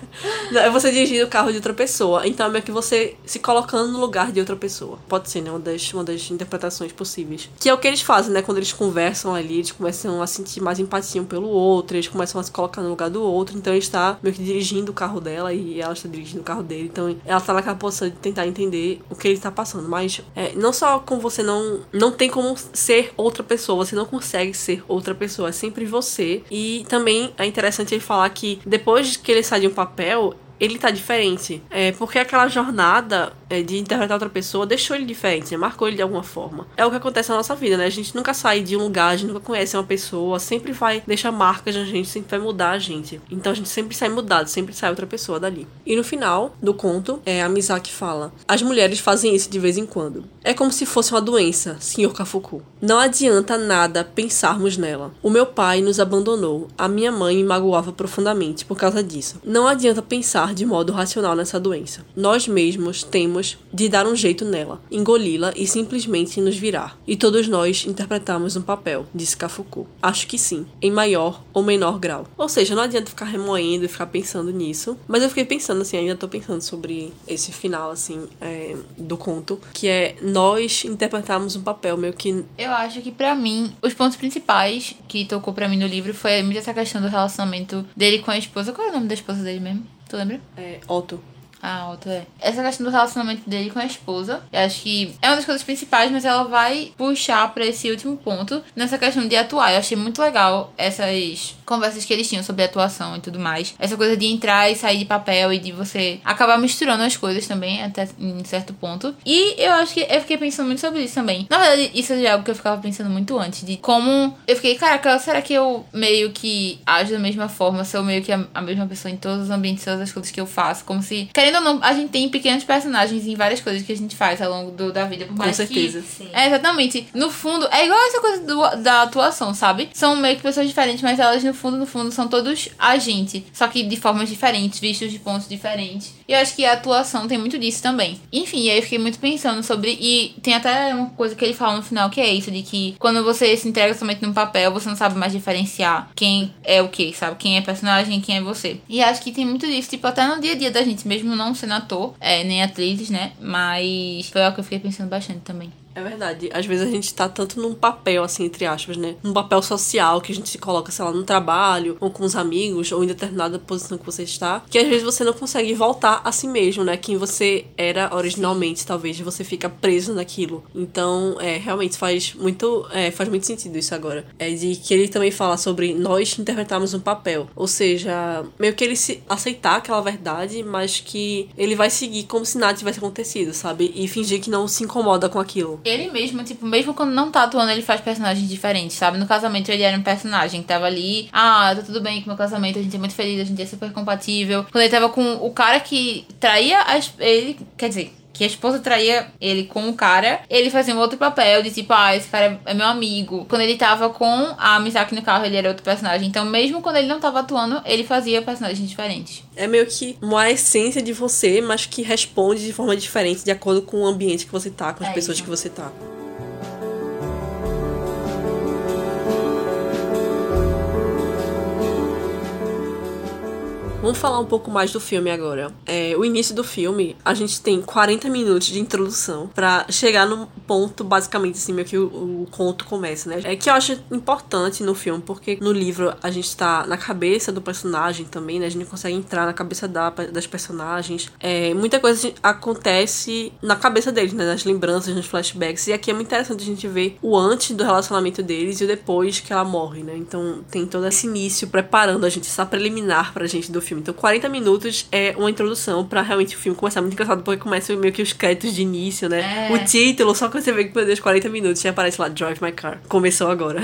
É você dirigindo o carro de outra pessoa. Então é meio que você se colocando no lugar de outra pessoa. Pode ser, né? Uma das, uma das interpretações possíveis. Que é o que eles fazem, né? Quando eles conversam ali, eles começam a sentir mais empatia um pelo outro, eles começam a se colocar no lugar do outro. Então ele está meio que dirigindo o carro dela e ela está dirigindo o carro dele. Então ela está naquela posição de tentar entender o que ele está passando. Mas é, não só com você não. Não tem como ser outra pessoa, você não consegue ser outra pessoa. É sempre você. E também é interessante ele falar que depois que ele sai de um papel, ele tá diferente. É, porque aquela jornada é, de interpretar outra pessoa deixou ele diferente, né? marcou ele de alguma forma. É o que acontece na nossa vida, né? A gente nunca sai de um lugar, a gente nunca conhece uma pessoa, sempre vai deixar marcas na gente, sempre vai mudar a gente. Então a gente sempre sai mudado, sempre sai outra pessoa dali. E no final do conto, é a Misaki fala: As mulheres fazem isso de vez em quando. É como se fosse uma doença, Sr. Kafuku. Não adianta nada pensarmos nela. O meu pai nos abandonou. A minha mãe me magoava profundamente por causa disso. Não adianta pensar de modo racional nessa doença. Nós mesmos temos de dar um jeito nela, engoli-la e simplesmente nos virar. E todos nós interpretamos um papel, disse Kafuku. Acho que sim, em maior ou menor grau. Ou seja, não adianta ficar remoendo e ficar pensando nisso. Mas eu fiquei pensando assim, ainda tô pensando sobre esse final assim é, do conto, que é nós interpretarmos um papel meio que Eu acho que pra mim, os pontos principais que tocou pra mim no livro foi muito essa questão do relacionamento dele com a esposa. Qual é o nome da esposa dele mesmo? Tu lembra? é, Otto. Ah, outra é. Essa questão do relacionamento dele com a esposa, eu acho que é uma das coisas principais, mas ela vai puxar pra esse último ponto nessa questão de atuar. Eu achei muito legal essas conversas que eles tinham sobre atuação e tudo mais. Essa coisa de entrar e sair de papel e de você acabar misturando as coisas também, até em certo ponto. E eu acho que eu fiquei pensando muito sobre isso também. Na verdade, isso é algo que eu ficava pensando muito antes, de como eu fiquei, caraca, será que eu meio que ajo da mesma forma, sou meio que a, a mesma pessoa em todos os ambientes, todas as coisas que eu faço, como se, querendo ou não, a gente tem pequenos personagens em várias coisas que a gente faz ao longo do- da vida, por Com mais certeza. que é, exatamente. No fundo, é igual essa coisa do- da atuação, sabe? São meio que pessoas diferentes, mas elas, no fundo, no fundo, são todos a gente. Só que de formas diferentes, vistos de pontos diferentes. E eu acho que a atuação tem muito disso também. Enfim, aí eu fiquei muito pensando sobre. E tem até uma coisa que ele fala no final que é isso: de que quando você se entrega somente num papel, você não sabe mais diferenciar quem é o que, sabe? Quem é personagem e quem é você. E acho que tem muito disso, tipo, até no dia a dia da gente, mesmo não sendo ator, é, nem atrizes, né? Mas foi algo que eu fiquei pensando bastante também. É verdade. Às vezes a gente tá tanto num papel, assim, entre aspas, né? Num papel social que a gente se coloca, sei lá, no trabalho, ou com os amigos, ou em determinada posição que você está, que às vezes você não consegue voltar a si mesmo, né? Quem você era originalmente, talvez, você fica preso naquilo. Então, é, realmente faz muito, é, faz muito sentido isso agora. É de que ele também fala sobre nós interpretarmos um papel. Ou seja, meio que ele se aceitar aquela verdade, mas que ele vai seguir como se nada tivesse acontecido, sabe? E fingir que não se incomoda com aquilo. Ele mesmo, tipo, mesmo quando não tá atuando, ele faz personagens diferentes, sabe? No casamento ele era um personagem que tava ali, ah, tá tudo bem com meu casamento, a gente é muito feliz, a gente é super compatível. Quando ele tava com o cara que traía as, ele, quer dizer, que a esposa traía ele com o cara, ele fazia um outro papel de tipo, ah, esse cara é meu amigo. Quando ele tava com a Misaki no carro, ele era outro personagem. Então, mesmo quando ele não tava atuando, ele fazia personagens diferentes. É meio que uma essência de você, mas que responde de forma diferente de acordo com o ambiente que você tá, com as É pessoas isso. que você tá. Vamos falar um pouco mais do filme agora. É, o início do filme, a gente tem 40 minutos de introdução pra chegar no ponto, basicamente, assim, meio que o, o conto começa, né? É que eu acho importante no filme, porque no livro a gente tá na cabeça do personagem também, né? A gente consegue entrar na cabeça da, das personagens. É, muita coisa acontece na cabeça deles, né? Nas lembranças, nos flashbacks. E aqui é muito interessante a gente ver o antes do relacionamento deles e o depois que ela morre, né? Então tem todo esse início preparando a gente, essa preliminar pra gente do filme. Então 40 minutos é uma introdução pra realmente o filme começar muito engraçado, porque começa meio que os créditos de início, né? É. O título, só que você vê que, meu Deus, 40 minutos já aparece lá, Drive My Car. Começou agora.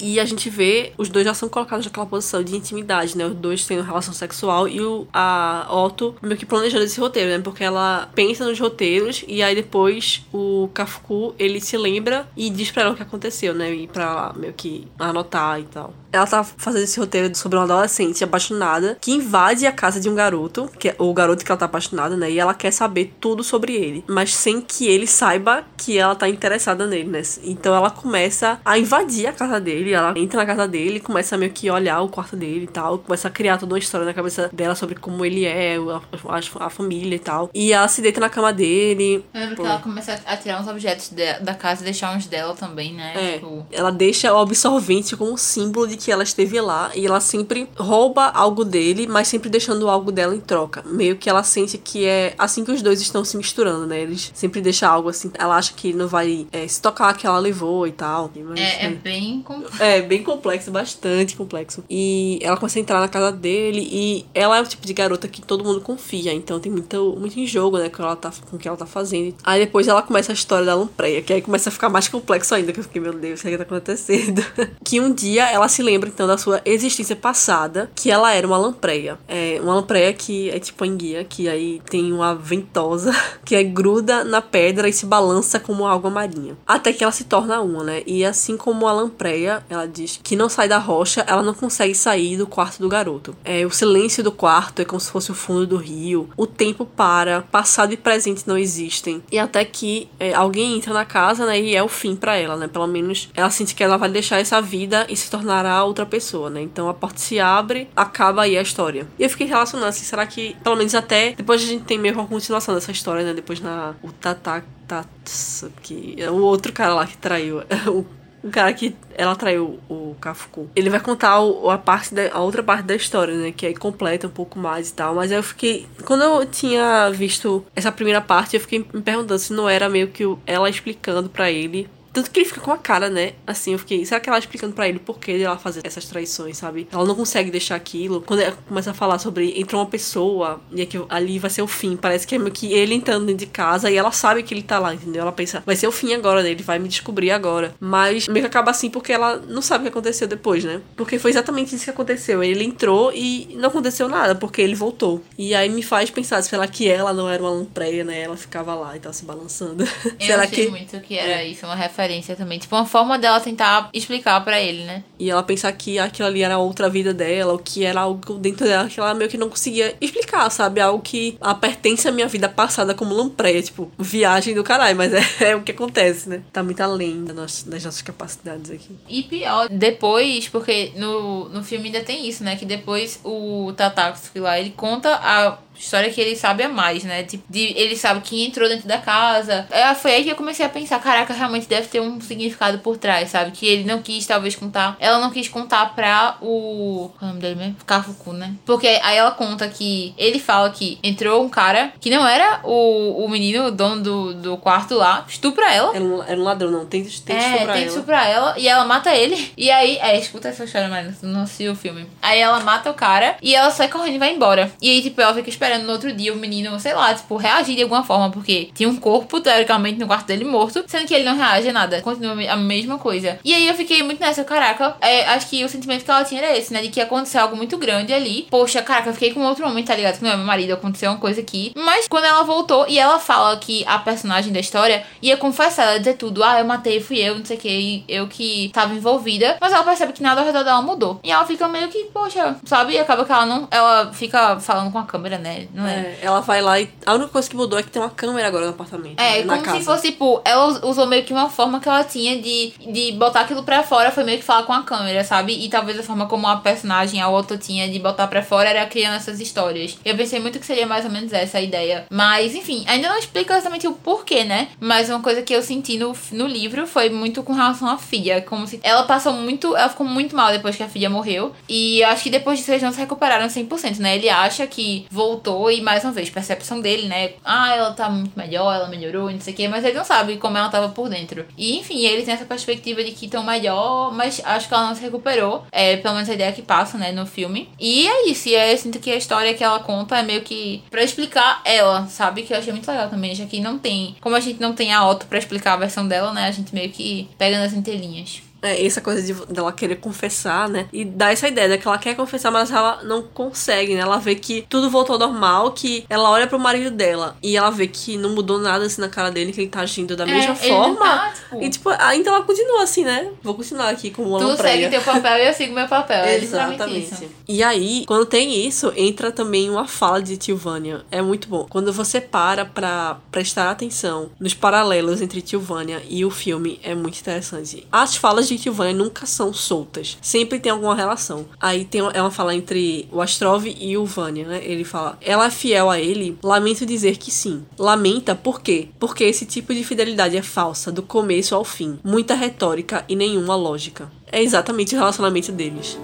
E a gente vê os dois já são colocados naquela posição de intimidade, né? Os dois uma relação sexual e o, a Otto meio que planejando esse roteiro, né? Porque ela pensa nos roteiros e aí depois o Kafuku, ele se lembra e diz pra ela o que aconteceu, né? E pra ela meio que anotar e tal. Ela tá fazendo esse roteiro sobre uma adolescente apaixonada que invade a casa de um garoto, que é o garoto que ela tá apaixonada, né? E ela quer saber tudo sobre ele, mas sem que ele saiba que ela tá interessada nele, né? Então ela começa a invadir a casa dele, ela entra na casa dele, começa a meio que olhar o quarto dele e tal, começa a criar toda uma história na cabeça dela sobre como ele é, a, a, a família e tal. E ela se deita na cama dele. Eu lembro que ela começa a tirar uns objetos de, da casa e deixar uns dela também, né? É, Tipo, ela deixa o absorvente como símbolo de que ela esteve lá e ela sempre rouba algo dele, mas sempre deixando algo dela em troca. Meio que ela sente que é assim que os dois estão se misturando, né? Eles sempre deixam algo assim. Ela acha que não vai é, se tocar que ela levou e tal. Mas, é, é né? bem complexo. É, bem complexo, bastante complexo. E ela começa a entrar na casa dele e ela é o tipo de garota que todo mundo confia, então tem muito, muito em jogo, né, com, ela tá, com o que ela tá fazendo. Aí depois ela começa a história da lampreia, que aí começa a ficar mais complexo ainda, que eu fiquei, meu Deus, o que é tá acontecendo? que um dia ela se lembra, então, da sua existência passada, que ela era uma lampreia. É uma lampreia que é tipo a enguia, que aí tem uma ventosa, que é gruda na pedra e se balança como água marinha. Até que ela se torna uma, né? E assim como a lampreia, ela diz que não sai da rocha, ela não consegue sair do quarto do garoto. É, o silêncio do quarto é como se fosse o fundo do rio. O tempo para, passado e presente não existem. E até que é, alguém entra na casa, né? E é o fim para ela, né? Pelo menos ela sente que ela vai deixar essa vida e se tornará outra pessoa, né? Então a porta se abre, acaba aí a história. E eu fiquei relacionando assim, será que pelo menos até depois a gente tem meio que uma continuação dessa história, né? Depois na o Tata Tatsuki, o outro cara lá que traiu, o o cara que ela traiu o Kafuku. Ele vai contar o, a parte da, a outra parte da história, né? Que aí completa um pouco mais e tal. Mas eu fiquei. Quando eu tinha visto essa primeira parte, eu fiquei me perguntando se não era meio que ela explicando para ele tanto que ele fica com a cara, né? Assim, eu fiquei. Será que ela explicando pra ele por que ela fazer essas traições, sabe? Ela não consegue deixar aquilo. Quando ela começa a falar sobre entrou uma pessoa e aqui, ali vai ser o fim. Parece que é meio que ele entrando dentro de casa e ela sabe que ele tá lá, entendeu? Ela pensa, vai ser o fim agora, né? Ele vai me descobrir agora. Mas meio que acaba assim porque ela não sabe o que aconteceu depois, né? Porque foi exatamente isso que aconteceu. Ele entrou e não aconteceu nada, porque ele voltou. E aí me faz pensar, será que ela não era uma lampreia, né? Ela ficava lá e tava se balançando. Eu será achei que. muito que era isso, uma referência também. Tipo, uma forma dela tentar explicar pra ele, né? E ela pensar que aquilo ali era outra vida dela, ou que era algo dentro dela que ela meio que não conseguia explicar, sabe? Algo que a pertence à minha vida passada como lampreia, tipo, viagem do caralho, mas é, é o que acontece, né? Tá muito além das nossas, das nossas capacidades aqui. E pior, depois, porque no, no filme ainda tem isso, né? Que depois o Tatatsuki lá, ele conta a história que ele sabe a mais, né? Tipo, de, ele sabe quem entrou dentro da casa. É, foi aí que eu comecei a pensar, caraca, realmente deve ter um significado por trás, sabe? Que ele não quis, talvez, contar. Ela não quis contar pra o. Qual é o nome dele mesmo? Kafuku, né? Porque aí ela conta que ele fala que entrou um cara que não era o, o menino, o dono do, do quarto lá, estupra ela. Era um, era um ladrão, não. Tem, tem que É, estuprar tem que estuprar ela e ela mata ele. E aí, é, escuta essa história, mas não assisti o filme. Aí ela mata o cara e ela sai correndo e vai embora. E aí, tipo, ela fica esperando no outro dia o menino, sei lá, tipo, reagir de alguma forma, porque tinha um corpo, teoricamente, no quarto dele morto, sendo que ele não reage a nada. Continua a mesma coisa. E aí eu fiquei muito nessa, caraca, é, acho que o sentimento que ela tinha era esse, né? De que aconteceu algo muito grande ali. Poxa, caraca, eu fiquei com outro homem, tá ligado? Que não é meu marido, aconteceu uma coisa aqui. Mas quando ela voltou e ela fala que a personagem da história ia confessar, ela ia dizer tudo, ah, eu matei, fui eu, não sei o que, eu que tava envolvida. Mas ela percebe que nada ao redor dela mudou. E ela fica meio que, poxa, sabe? E acaba que ela não. Ela fica falando com a câmera, né? Não é? É, ela vai lá e. A única coisa que mudou é que tem uma câmera agora no apartamento. É, né, como casa. se fosse, tipo, ela usou meio que uma forma que ela tinha de, de botar aquilo pra fora, foi meio que falar com a câmera, sabe? E talvez a forma como a personagem, a Otto, tinha de botar pra fora era criando essas histórias. Eu pensei muito que seria mais ou menos essa a ideia. Mas, enfim, ainda não explica exatamente o porquê, né? Mas uma coisa que eu senti no, no livro foi muito com relação à filha. Como se ela passou muito. Ela ficou muito mal depois que a filha morreu. E eu acho que depois disso eles não se recuperaram 100%, né? Ele acha que voltou e, mais uma vez, percepção dele, né? Ah, ela tá muito melhor, ela melhorou, não sei o quê. Mas ele não sabe como ela tava por dentro. E, enfim, ele tem essa perspectiva de que estão melhor, mas acho que ela não se recuperou. É, pelo menos a ideia que passa, né, no filme. E é isso. E eu sinto que a história que ela conta é meio que pra explicar ela, sabe? Que eu achei muito legal também, já que não tem. Como a gente não tem a Otto pra explicar a versão dela, né? A gente meio que pega nas entrelinhas. É, essa coisa de dela querer confessar, né? E dá essa ideia de que ela quer confessar, mas ela não consegue, né? Ela vê que tudo voltou ao normal, que ela olha pro marido dela e ela vê que não mudou nada assim na cara dele, que ele tá agindo da É, mesma forma. tá, tipo- E tipo, então ela continua assim, né? Vou continuar aqui como uma Tu segue teu papel e eu sigo meu papel. É Exatamente. E aí, quando tem isso, entra também uma fala de Tilvânia. É muito bom. Quando você para pra prestar atenção nos paralelos entre Tilvânia e o filme, é muito interessante. As falas Tilvânia nunca são soltas. Sempre tem alguma relação. Aí tem é uma fala entre o Astrov e o Vânia, né? Ele fala: Ela é fiel a ele? Lamento dizer que sim. Lamenta por quê? Porque esse tipo de fidelidade é falsa, do começo ao fim. Muita retórica e nenhuma lógica. É exatamente o relacionamento deles.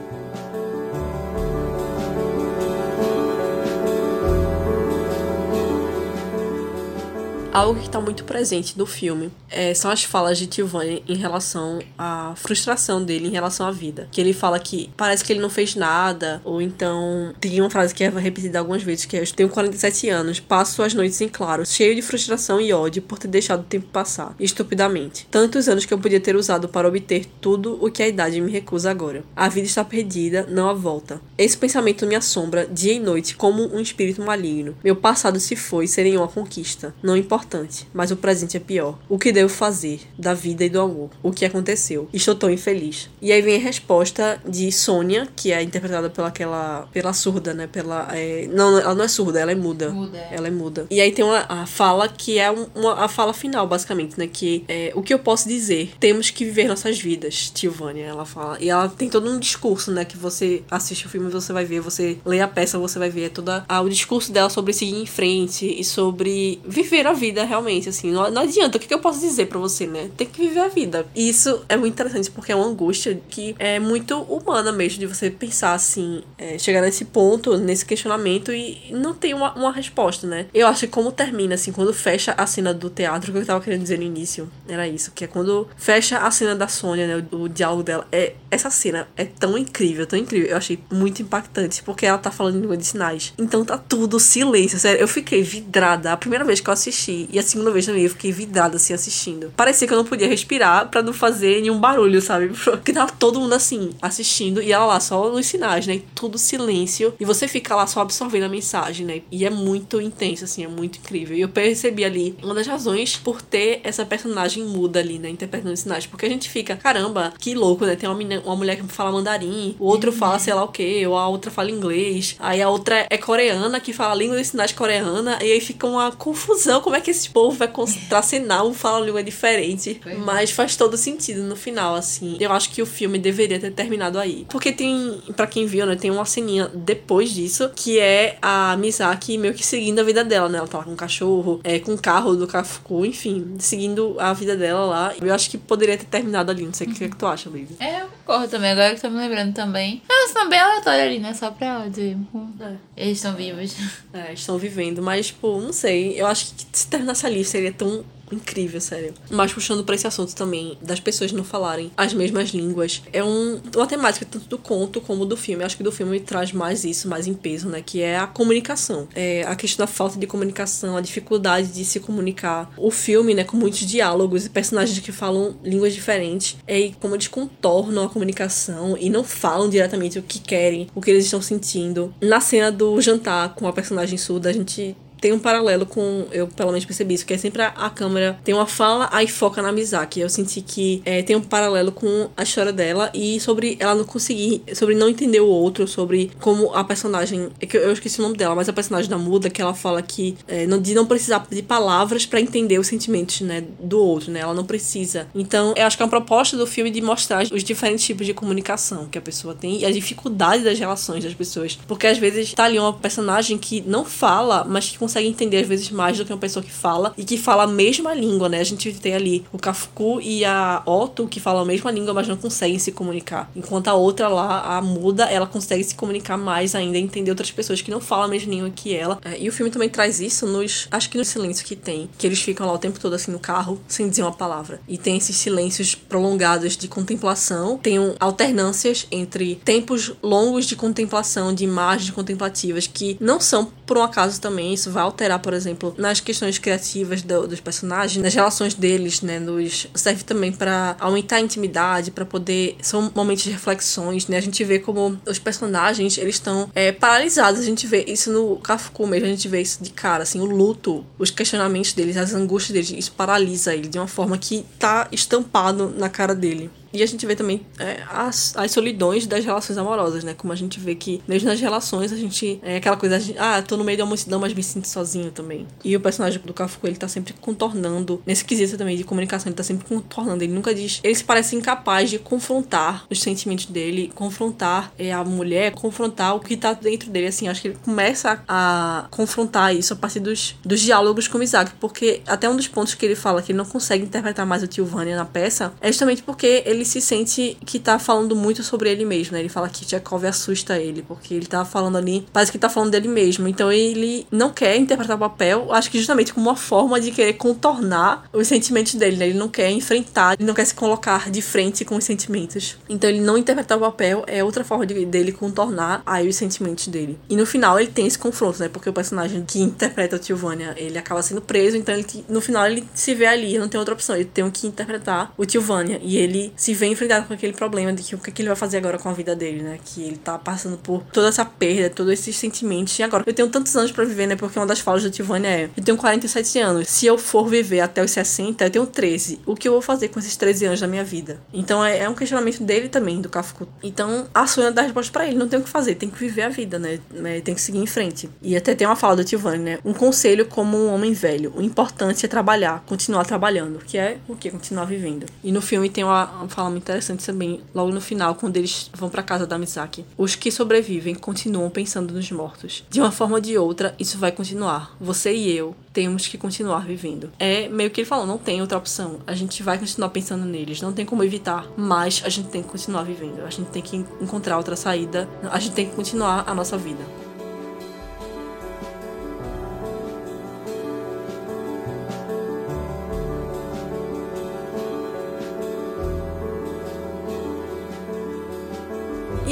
Algo que está muito presente no filme é, são as falas de Tilvânia em relação à frustração dele em relação à vida. Que ele fala que parece que ele não fez nada, ou então tem uma frase que é repetida algumas vezes, que é eu tenho 47 anos, passo as noites em claro, cheio de frustração e ódio por ter deixado o tempo passar, estupidamente. Tantos anos que eu podia ter usado para obter tudo o que a idade me recusa agora. A vida está perdida, não há volta. Esse pensamento me assombra dia e noite como um espírito maligno. Meu passado se foi sem nenhuma conquista. Não importante, mas o presente é pior. O que devo fazer da vida e do amor? O que aconteceu? Estou tão infeliz. E aí vem a resposta de Sônia, que é interpretada pela aquela pela surda, né? Pela é, não, ela não é surda, ela é muda. Muda, é. Ela é muda. E aí tem uma a fala que é um- uma a fala final, basicamente, né? Que é o que eu posso dizer? Temos que viver nossas vidas, Tilvânia. Ela fala. E ela tem todo um discurso, né? Que você assiste o filme, você vai ver, você lê a peça, você vai ver é toda ah, o discurso dela sobre seguir em frente e sobre viver a vida realmente, assim. Não, não adianta, o que, que eu posso dizer pra você, né? Tem que viver a vida. E isso é muito interessante porque é uma angústia que é muito humana mesmo, de você pensar assim, é, chegar nesse ponto, nesse questionamento e não ter uma, uma resposta, né? Eu acho que como termina, assim, quando fecha a cena do teatro, que eu tava querendo dizer no início, era isso, que é quando fecha a cena da Sônia, né? O, o diálogo dela. É, essa cena é tão incrível, tão incrível. Eu achei muito impactante, porque ela tá falando em língua de sinais. Então tá tudo silêncio, sério. Eu fiquei vidrada. A primeira vez que eu assisti, e a segunda vez também, eu fiquei vidrada, assim, assistindo. Parecia que eu não podia respirar pra não fazer nenhum barulho, sabe? Porque tava todo mundo assim, assistindo, e ela lá só nos sinais, né? E tudo silêncio. E você fica lá só absorvendo a mensagem, né? E é muito intenso, assim, é muito incrível. E eu percebi ali uma das razões por ter essa personagem muda ali, né? Interpretando os sinais. Porque a gente fica, caramba, que louco, né? Tem uma, menina, uma mulher que fala mandarim, o outro fala sei lá o quê, ou a outra fala inglês. Aí a outra é coreana, que fala língua de sinais coreana. E aí fica uma confusão. Como é que esse povo vai contracenar? Um fala uma língua diferente. É. Mas faz todo sentido no final, assim. Eu acho que o filme deveria ter terminado aí. Porque tem, pra quem viu, né? Tem uma ceninha depois disso, que é a Misaki meio que seguindo a vida dela, né? Ela tá lá com o cachorro, é, com o carro do Kafuku, enfim, seguindo a vida dela lá. Eu acho que poderia ter terminado ali. Não sei o que, é que tu acha, Luísa. É, eu concordo também, agora que tô me lembrando também. É uma cena bem aleatória ali, né? Só pra dizer. hum, Eles estão vivos. É, estão vivendo, mas, tipo, não sei. Eu acho que se terminasse ali seria tão incrível, sério. Mas puxando pra esse assunto também, das pessoas não falarem as mesmas línguas, é um, uma temática tanto do conto como do filme. Eu acho que do filme traz mais isso, mais em peso, né? Que é a comunicação. É a questão da falta de comunicação, a dificuldade de se comunicar. O filme, né, com muitos diálogos e personagens que falam línguas diferentes, é como eles contornam a comunicação e não falam diretamente o que querem, o que eles estão sentindo. Na cena do jantar com a personagem surda, a gente tem um paralelo com, eu pelo menos percebi isso, que é sempre a, a câmera tem uma fala, aí foca na Mizaki. Eu senti que é, tem um paralelo com a história dela e sobre ela não conseguir, sobre não entender o outro, sobre como a personagem, é que eu, eu esqueci o nome dela, mas a personagem da muda, que ela fala que é, não, de não precisar de palavras pra entender os sentimentos, né, do outro, né, ela não precisa. Então, eu acho que é uma proposta do filme de mostrar os diferentes tipos de comunicação que a pessoa tem e a dificuldade das relações das pessoas. Porque às vezes tá ali uma personagem que não fala, mas que consegue entender às vezes mais do que uma pessoa que fala e que fala a mesma língua, né? A gente tem ali o Kafuku e a Otto que falam a mesma língua, mas não conseguem se comunicar. Enquanto a outra lá, a muda, ela consegue se comunicar mais ainda, entender outras pessoas que não falam a mesma língua que ela. É, e o filme também traz isso nos. Acho que no silêncio que tem. Que eles ficam lá o tempo todo assim no carro, sem dizer uma palavra. E tem esses silêncios prolongados de contemplação. Tem um, alternâncias entre tempos longos de contemplação, de imagens contemplativas, que não são por um acaso também. Isso vai alterar, por exemplo, nas questões criativas do, dos personagens, nas relações deles, né? Nos, serve também para aumentar a intimidade, para poder. São momentos de reflexões, né? A gente vê como os personagens eles estão é, paralisados. A gente vê isso no Kafku mesmo, a gente vê isso de cara, assim, o luto, os questionamentos deles, as angústias deles, isso paralisa ele de uma forma que tá estampado na cara dele. E a gente vê também é, as, as solidões das relações amorosas, né? Como a gente vê que, mesmo nas relações, a gente. É aquela coisa, gente, ah, tô no meio uma multidão, mas me sinto sozinho também. E o personagem do Kafka, ele tá sempre contornando, nesse quesito também de comunicação, ele tá sempre contornando. Ele nunca diz. Ele se parece incapaz de confrontar os sentimentos dele, confrontar é, a mulher, confrontar o que tá dentro dele. Assim, acho que ele começa a confrontar isso a partir dos, dos diálogos com o Isaac, porque até um dos pontos que ele fala que ele não consegue interpretar mais o tio Vânia na peça é justamente porque ele se sente que tá falando muito sobre ele mesmo, né? Ele fala que Tchekov assusta ele, porque ele tá falando ali, parece que tá falando dele mesmo. Então ele não quer interpretar o papel, acho que justamente como uma forma de querer contornar os sentimentos dele, né? Ele não quer enfrentar, ele não quer se colocar de frente com os sentimentos. Então ele não interpretar o papel é outra forma de, dele contornar aí os sentimentos dele. E no final ele tem esse confronto, né? Porque o personagem que interpreta o Tilvânia, ele acaba sendo preso, então ele, no final ele se vê ali, não tem outra opção, ele tem que interpretar o Tilvânia e ele se vê enfrentado com aquele problema de que o que, que ele vai fazer agora com a vida dele, né? Que ele tá passando por toda essa perda, todos esses sentimentos. E agora, eu tenho tantos anos para viver, né? Porque uma das falas da Tivânia é: eu tenho 47 anos. Se eu for viver até os 60, eu tenho 13. O que eu vou fazer com esses 13 anos da minha vida? Então é, é um questionamento dele também, do Kafka. Então a Sônia dá a resposta pra ele: não tem o que fazer, tem que viver a vida, né? né tem que seguir em frente. E até tem uma fala da Tivânia, né? Um conselho como um homem velho: o importante é trabalhar, continuar trabalhando, que é o que? Continuar vivendo. E no filme tem uma, uma fala muito interessante também, logo no final, quando eles vão para casa da Misaki. Os que sobrevivem continuam pensando nos mortos. De uma forma ou de outra, isso vai continuar. Você e eu temos que continuar vivendo. É meio que ele falou, não tem outra opção. A gente vai continuar pensando neles, não tem como evitar, mas a gente tem que continuar vivendo. A gente tem que encontrar outra saída. A gente tem que continuar a nossa vida.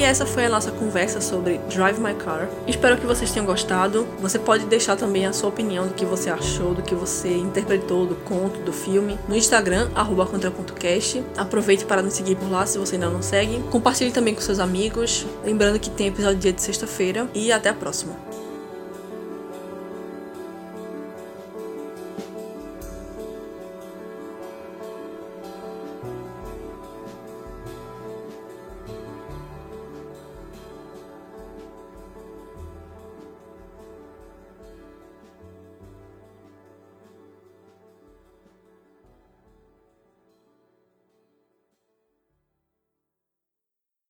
Essa foi a nossa conversa sobre Drive My Car. Espero que vocês tenham gostado. Você pode deixar também a sua opinião do que você achou, do que você interpretou do conto, do filme, no Instagram, contra.cast. Aproveite para nos seguir por lá se você ainda não segue. Compartilhe também com seus amigos. Lembrando que tem episódio dia de sexta-feira. E até a próxima.